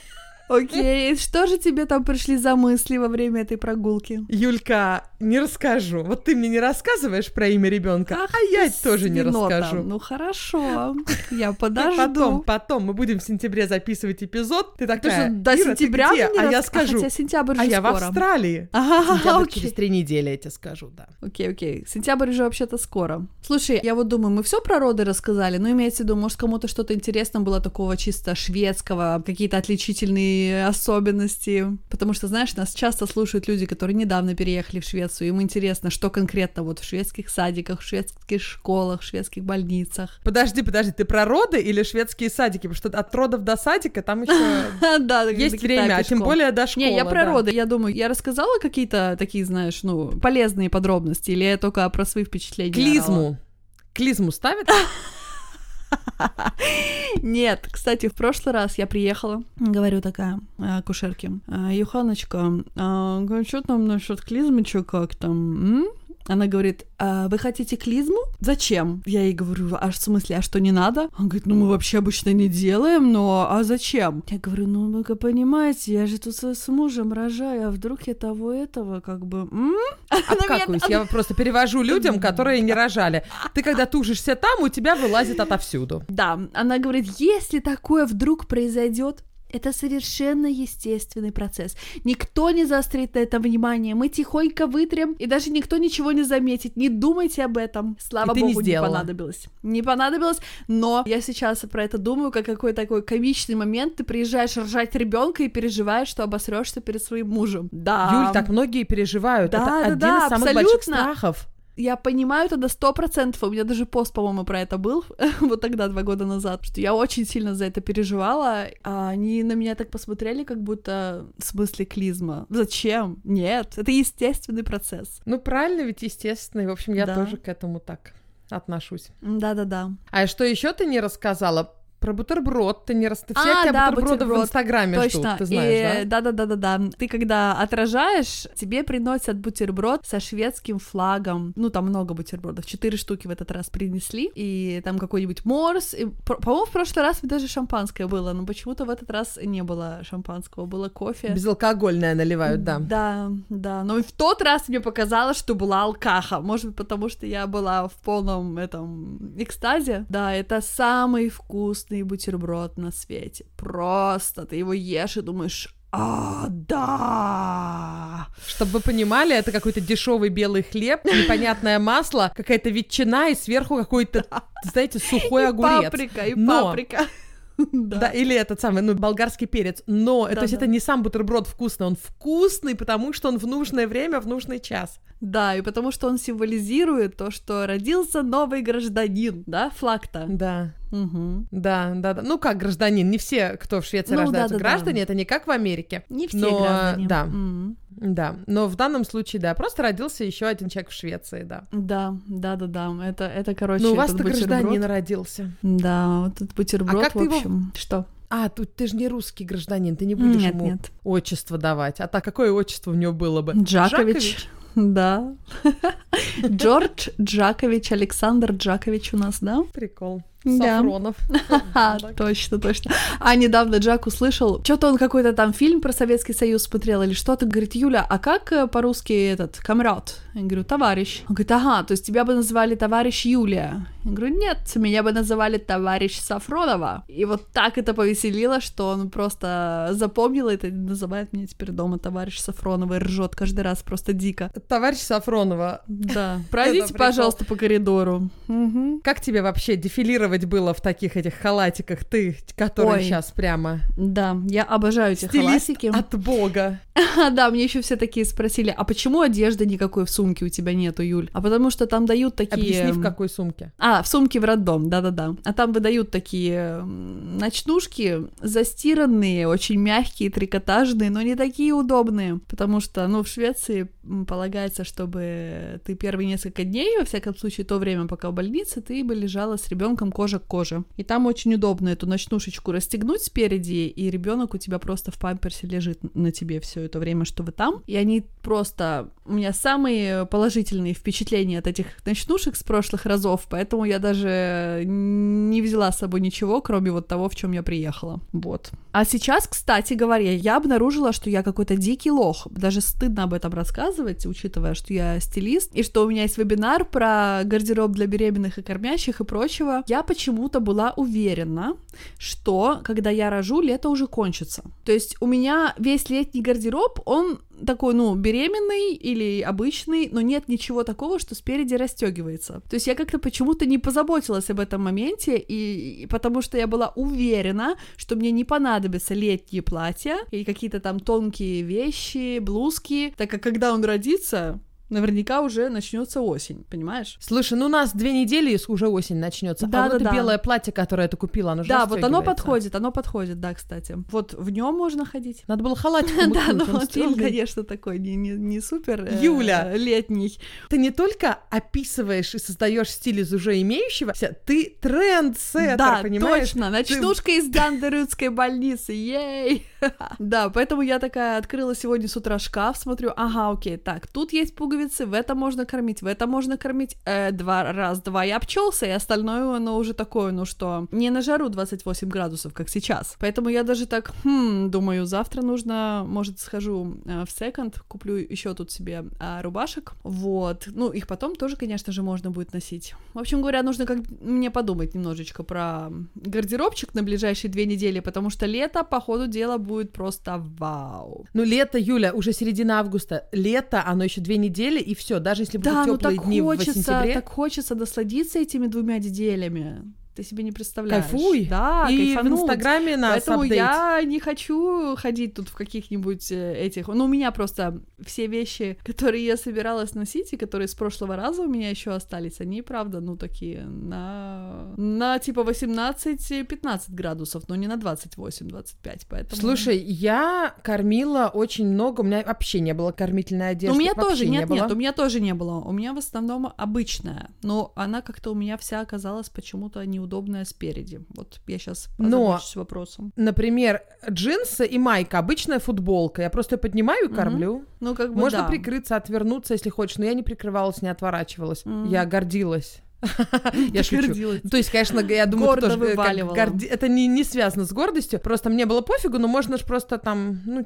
Окей, что же тебе там пришли за мысли во время этой прогулки? Юлька, не расскажу. Вот ты мне не рассказываешь про имя ребенка, а я тоже не расскажу. Ну хорошо, я подожду. Потом, потом мы будем в сентябре записывать эпизод. Ты такая, до сентября ты где? А я скажу. Хотя сентябрь А я в Австралии. Ага, через три недели, я тебе скажу, да. Окей, окей. Сентябрь уже вообще-то скоро. Слушай, я вот думаю, мы все про роды рассказали, но имеется в виду, может, кому-то что-то интересно было такого чисто шведского, какие-то отличительные особенности, потому что, знаешь, нас часто слушают люди, которые недавно переехали в Швецию, им интересно, что конкретно вот в шведских садиках, в шведских школах, в шведских больницах. Подожди, подожди, ты про роды или шведские садики? Потому что от родов до садика там еще есть время, а тем более до школы. Не, я про роды, я думаю, я рассказала какие-то такие, знаешь, ну, полезные подробности, или я только про свои впечатления? Клизму. Клизму ставят? Нет, кстати, в прошлый раз я приехала, говорю такая э, акушерке, «Э, Юханочка, а, что там насчет клизмы, что как там? Она говорит, а вы хотите клизму? Зачем? Я ей говорю, а в смысле, а что не надо? Он говорит, ну мы вообще обычно не делаем, но а зачем? Я говорю, ну вы понимаете, я же тут с мужем рожаю, а вдруг я того этого как бы... М? Откакаюсь, я просто перевожу людям, которые не рожали. Ты когда тужишься там, у тебя вылазит отовсюду. Да, она говорит, если такое вдруг произойдет, это совершенно естественный процесс. Никто не заострит на это внимание. Мы тихонько вытрем, и даже никто ничего не заметит. Не думайте об этом. Слава и богу, не, не понадобилось. Не понадобилось, но я сейчас про это думаю, как какой такой комичный момент. Ты приезжаешь рожать ребенка и переживаешь, что обосрешься перед своим мужем. Да. Юль, так многие переживают. Да, это да, один да, из самых абсолютно. больших страхов. Я понимаю тогда сто процентов, у меня даже пост, по-моему, про это был, вот тогда, два года назад, что я очень сильно за это переживала, а они на меня так посмотрели, как будто в смысле клизма. Зачем? Нет, это естественный процесс. Ну, правильно, ведь естественный. В общем, я да. тоже к этому так отношусь. Да-да-да. А что еще ты не рассказала? Про бутерброд ты не рас... Все а, да, бутерброды бутерброд. в Инстаграме Точно. ждут, ты знаешь, и, да? Да-да-да-да-да. Ты когда отражаешь, тебе приносят бутерброд со шведским флагом. Ну, там много бутербродов. Четыре штуки в этот раз принесли. И там какой-нибудь морс. И, по-моему, в прошлый раз даже шампанское было, но почему-то в этот раз не было шампанского, было кофе. Безалкогольное наливают, да. Да, да. Но в тот раз мне показалось, что была алкаха. Может быть, потому что я была в полном этом экстазе. Да, это самый вкусный вкусный бутерброд на свете. Просто ты его ешь и думаешь, а, да! Чтобы вы понимали, это какой-то дешевый белый хлеб, непонятное масло, какая-то ветчина и сверху какой-то, знаете, сухой огурец. Паприка и Но... паприка. Да. да, или этот самый, ну, болгарский перец. Но, да, то есть да. это не сам бутерброд вкусный, он вкусный, потому что он в нужное время, в нужный час. Да, и потому что он символизирует то, что родился новый гражданин, да, флаг-то. Да. Угу. Да, да, да. Ну как гражданин? Не все, кто в Швеции ну, рождаются, да, да, граждане, да. это не как в Америке. Не все но, граждане. Да. mm Да, но в данном случае, да, просто родился еще один человек в Швеции, да. Да, да, да, да. Это, это короче. Ну, у вас-то гражданин родился. Да, вот этот бутерброд. А как в общем, его... что? А, тут ты же не русский гражданин, ты не будешь нет, ему нет. отчество давать. А так какое отчество у него было бы? Джакович. Джакович? Да. Джордж Джакович, Александр Джакович у нас, да? Прикол. Сафронов. Да. точно, точно. А недавно Джак услышал, что-то он какой-то там фильм про Советский Союз смотрел или что-то, говорит, Юля, а как э, по-русски этот, комрад? Я говорю, товарищ. Он говорит, ага, то есть тебя бы называли товарищ Юлия. Я говорю, нет, меня бы называли товарищ Сафронова. И вот так это повеселило, что он просто запомнил это и называет меня теперь дома товарищ Сафронова и ржет каждый раз просто дико. Товарищ Сафронова. Да. Пройдите, пожалуйста, по коридору. Как тебе вообще дефилировать дефилировать было в таких этих халатиках, ты, которые Ой, сейчас прямо. Да, я обожаю эти Стилист халатики. от бога. да, мне еще все такие спросили, а почему одежды никакой в сумке у тебя нету, Юль? А потому что там дают такие... Объясни, в какой сумке. А, в сумке в роддом, да-да-да. А там выдают такие ночнушки застиранные, очень мягкие, трикотажные, но не такие удобные, потому что, ну, в Швеции полагается, чтобы ты первые несколько дней, во всяком случае, то время, пока в больнице, ты бы лежала с ребенком кожа к коже. И там очень удобно эту ночнушечку расстегнуть спереди, и ребенок у тебя просто в памперсе лежит на тебе все это время, что вы там. И они просто... У меня самые положительные впечатления от этих ночнушек с прошлых разов, поэтому я даже не взяла с собой ничего, кроме вот того, в чем я приехала. Вот. А сейчас, кстати говоря, я обнаружила, что я какой-то дикий лох. Даже стыдно об этом рассказывать, учитывая, что я стилист, и что у меня есть вебинар про гардероб для беременных и кормящих и прочего. Я почему-то была уверена, что когда я рожу, лето уже кончится. То есть у меня весь летний гардероб, он такой, ну, беременный или обычный, но нет ничего такого, что спереди расстегивается. То есть я как-то почему-то не позаботилась об этом моменте, и, и потому что я была уверена, что мне не понадобятся летние платья и какие-то там тонкие вещи, блузки, так как когда он родится, наверняка уже начнется осень, понимаешь? Слушай, ну у нас две недели уже осень начнется. Да, а да, вот да. белое платье, которое ты купила, оно же Да, вот оно подходит, оно подходит, да, кстати. Вот в нем можно ходить. Надо было халатик Да, но он, конечно, такой не, не, не супер э, Юля, летний. Ты не только описываешь и создаешь стиль из уже имеющегося, ты трендсеттер, да, понимаешь? точно, ночнушка из Дандерудской больницы, ей! да, поэтому я такая открыла сегодня с утра шкаф, смотрю, ага, окей, так, тут есть пуговицы, в это можно кормить, в это можно кормить э, два раз, два я обчелся, и остальное, оно уже такое, ну что, не на жару 28 градусов, как сейчас. Поэтому я даже так, хм, думаю, завтра нужно, может, схожу э, в секонд, куплю еще тут себе э, рубашек, вот. Ну, их потом тоже, конечно же, можно будет носить. В общем говоря, нужно как мне подумать немножечко про гардеробчик на ближайшие две недели, потому что лето, по ходу дела, будет просто вау. Ну, лето, Юля, уже середина августа. Лето, оно еще две недели, и все, даже если будут да, теплые ну, дни хочется, в сентябре. так хочется насладиться этими двумя неделями. Ты себе не представляешь. Кайфуй. Да, И в кайфануть. Инстаграме нас Поэтому апдейт. я не хочу ходить тут в каких-нибудь э, этих... Ну, у меня просто все вещи, которые я собиралась носить, и которые с прошлого раза у меня еще остались, они, правда, ну, такие на... На, типа, 18-15 градусов, но не на 28-25, поэтому... Слушай, я кормила очень много, у меня вообще не было кормительной одежды. Ну, у меня тоже, не нет, было. нет, у меня тоже не было. У меня в основном обычная, но она как-то у меня вся оказалась почему-то неудобная спереди. Вот я сейчас Но- вопросом. Например, джинсы и майка, обычная футболка. Я просто поднимаю и кормлю. Ну, как бы Можно да. прикрыться, отвернуться, если хочешь, но я не прикрывалась, не отворачивалась. Мгм. Я гордилась. Я шучу. То есть, конечно, я думаю, тоже э, горди- это не, не связано с гордостью. Просто мне было пофигу, но можно же просто там, ну,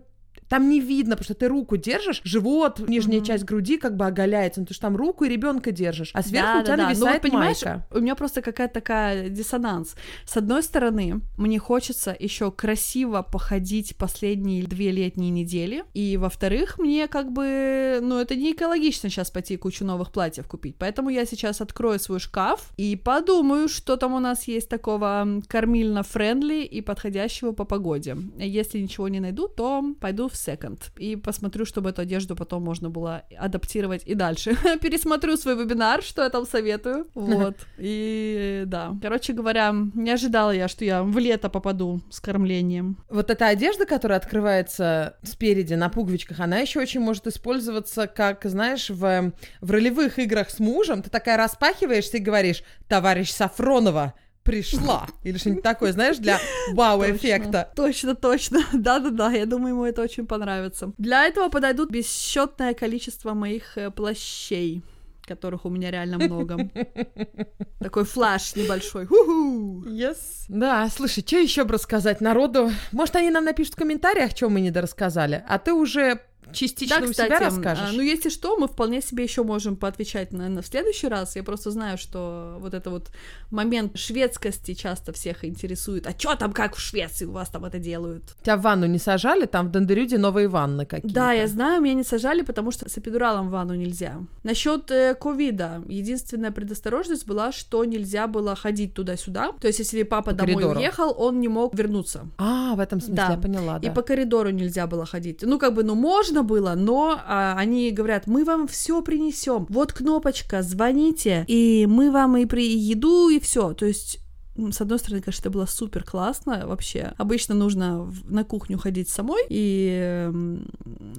там не видно, потому что ты руку держишь, живот, нижняя Мгм. часть груди как бы оголяется, ну, ты же там руку и ребенка держишь, а сверху Да, у тебя да, да. Ну, вот нависает понимаешь, майка. у меня просто какая-то такая диссонанс. С одной стороны, мне хочется еще красиво походить последние две летние недели, и во-вторых, мне как бы, ну, это не экологично сейчас пойти кучу новых платьев купить, поэтому я сейчас открою свой шкаф и подумаю, что там у нас есть такого кормильно-френдли и подходящего по погоде. Если ничего не найду, то пойду в секонд и посмотрю, чтобы эту одежду потом можно было адаптировать и дальше. Пересмотрю свой вебинар, что я там советую. Вот. И да. Короче говоря, не ожидала я, что я в лето попаду с кормлением. Вот эта одежда, которая открывается спереди на пуговичках, она еще очень может использоваться, как, знаешь, в, в ролевых играх с мужем. Ты такая распахиваешься и говоришь, товарищ Сафронова, пришла. Или что-нибудь такое, знаешь, для вау-эффекта. Точно, точно. Да-да-да, я думаю, ему это очень понравится. Для этого подойдут бесчетное количество моих э, плащей которых у меня реально много. Такой флаш небольшой. Ху-ху. Yes. Да, слушай, что еще бы рассказать народу? Может, они нам напишут в комментариях, что мы недорассказали, а ты уже частично Да, у себя кстати, расскажешь. а, ну если что, мы вполне себе еще можем поотвечать, наверное, в следующий раз. Я просто знаю, что вот это вот момент шведскости часто всех интересует. А чё там, как в Швеции у вас там это делают? Тебя в ванну не сажали? Там в Дондерюде новые ванны какие-то. Да, я знаю, меня не сажали, потому что с эпидуралом в ванну нельзя. Насчет э, ковида, единственная предосторожность была, что нельзя было ходить туда-сюда. То есть, если папа По домой коридору. уехал, он не мог вернуться. А, в этом смысле Да. я поняла, да. И по коридору нельзя было ходить. Ну, как бы, ну, можно было, но а, они говорят, мы вам все принесем. Вот кнопочка, звоните, и мы вам и при еду, и все. То есть с одной стороны, конечно, это было супер классно вообще. Обычно нужно на кухню ходить самой и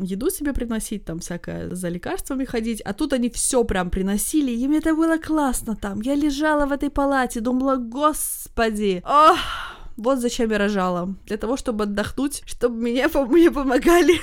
еду себе приносить, там всякое за лекарствами ходить. А тут они все прям приносили, и мне это было классно там. Я лежала в этой палате, думала, господи, ох, вот зачем я рожала. Для того, чтобы отдохнуть, чтобы меня, мне помогали.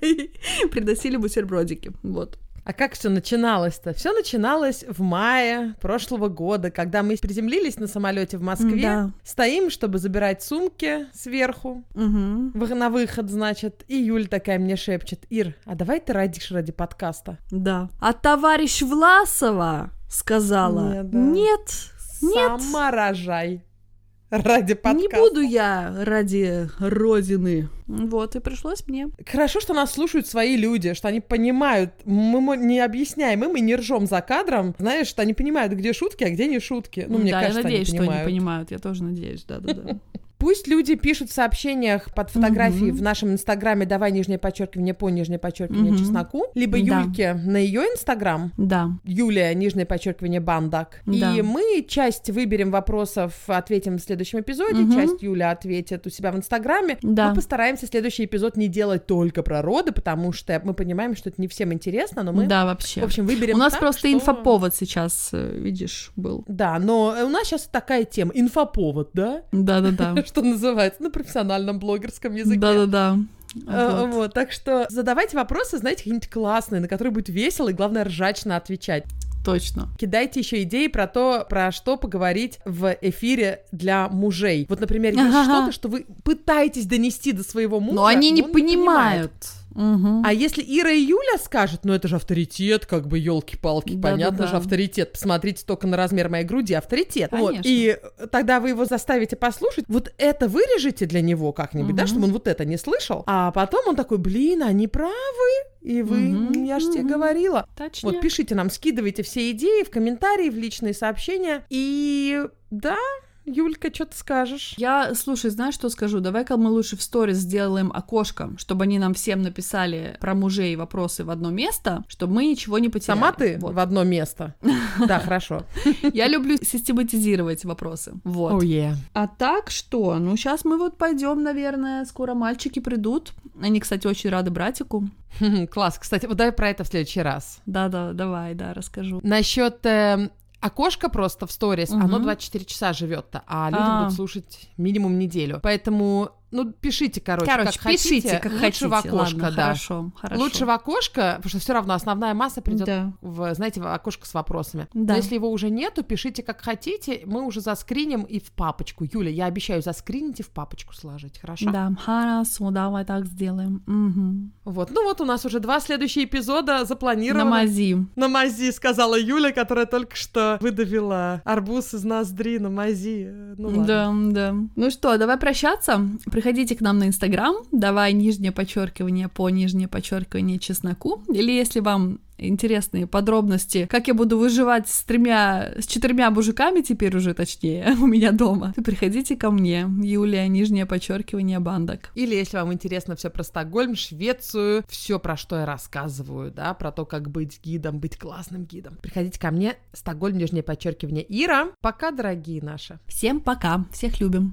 Приносили бутербродики. Вот. А как все начиналось-то? Все начиналось в мае прошлого года, когда мы приземлились на самолете в Москве. Да. Стоим, чтобы забирать сумки сверху. В- На выход, значит. И Юль такая мне шепчет. Ир, а давай ты родишь ради подкаста? Да. А товарищ Власова сказала, Нет, да. нет, нет, Сама рожай. Ради подкаста. не буду я ради родины. Вот, и пришлось мне. Хорошо, что нас слушают свои люди, что они понимают, мы не объясняем им и не ржем за кадром, знаешь, что они понимают, где шутки, а где не шутки. Ну, мне да, кажется, я надеюсь, они что понимают. они понимают. Я тоже надеюсь, да-да-да. Пусть люди пишут в сообщениях под фотографией Мгм. в нашем инстаграме «Давай нижнее подчеркивание по нижнее подчеркивание Мгм. чесноку», либо Да. Юльке на ее инстаграм, Да. Юлия, нижнее подчеркивание Бандак. Да. И мы часть выберем вопросов, ответим в следующем эпизоде, Мгм. часть Юля ответит у себя в инстаграме. Да. Мы постараемся следующий эпизод не делать только про роды, потому что мы понимаем, что это не всем интересно, но мы, Да, вообще. в общем, выберем У нас так, просто что- инфоповод сейчас, э, видишь, был. Да, но э, у нас сейчас такая тема, инфоповод, да? Да-да-да. Что называется, на профессиональном блогерском языке. Да-да-да. Э, Вот. Вот, так что задавайте вопросы, знаете, какие-нибудь классные, на которые будет весело и, главное, ржачно отвечать. Точно. Кидайте еще идеи про то, про что поговорить в эфире для мужей. Вот, например, есть Ага. что-то, что вы пытаетесь донести до своего мужа, Но они не он понимают. Мгм. А если Ира и Юля скажут, ну это же авторитет, как бы елки-палки, Да-да-да. понятно же авторитет. Посмотрите только на размер моей груди, авторитет. Вот. И тогда вы его заставите послушать. Вот это вырежете для него как-нибудь, да, Мгм. чтобы он вот это не слышал. А потом он такой, блин, они правы. И вы, Мгм, я же тебе мгм. говорила. Точнее. Вот пишите нам, скидывайте все идеи в комментарии, в личные сообщения. И да, Юлька, что ты скажешь? Я, слушай, знаешь, что скажу? Давай-ка мы лучше в сторис сделаем окошко, чтобы они нам всем написали про мужей вопросы в одно место, чтобы мы ничего не потеряли. Сама ты Вот. в одно место. Да, хорошо. Я люблю систематизировать вопросы. Вот. А так что? Ну, сейчас мы вот пойдем, наверное, скоро мальчики придут. Они, кстати, очень рады братику. Хм, Класс. Кстати, вот давай про это в следующий раз. Да-да, давай, да, расскажу. Насчет окошко просто в сторис, Мгм. оно 24 часа живет-то, а люди А. будут слушать минимум неделю. Поэтому, ну, пишите, короче, Короче, как пишите, хотите. как Лучше хотите. в окошко, Ладно, да. хорошо, хорошо. Лучше в окошко, потому что все равно основная масса придет Да. в, знаете, в окошко с вопросами. Да. Но если его уже нету, пишите как хотите, мы уже заскриним и в папочку. Юля, я обещаю заскринить и в папочку сложить, хорошо? Да, хорошо, давай так сделаем. Мгм. Вот, ну вот у нас уже два следующие эпизода запланированы. На мази. На мази, сказала Юля, которая только что выдавила арбуз из ноздри на мази. Э, Ну ладно. Да, да. Ну что, давай прощаться. Приходите к нам на Инстаграм. Давай нижнее подчеркивание по нижнее подчеркивание чесноку. Или если вам интересные подробности, как я буду выживать с тремя, с четырьмя мужиками теперь уже точнее у меня дома, то приходите ко мне, Юлия, нижнее подчеркивание бандок. Или если вам интересно все про Стокгольм, Швецию, все про что я рассказываю, да, про то, как быть гидом, быть классным гидом, приходите ко мне, Стокгольм, нижнее подчеркивание Ира. Пока, дорогие наши. Всем пока, всех любим.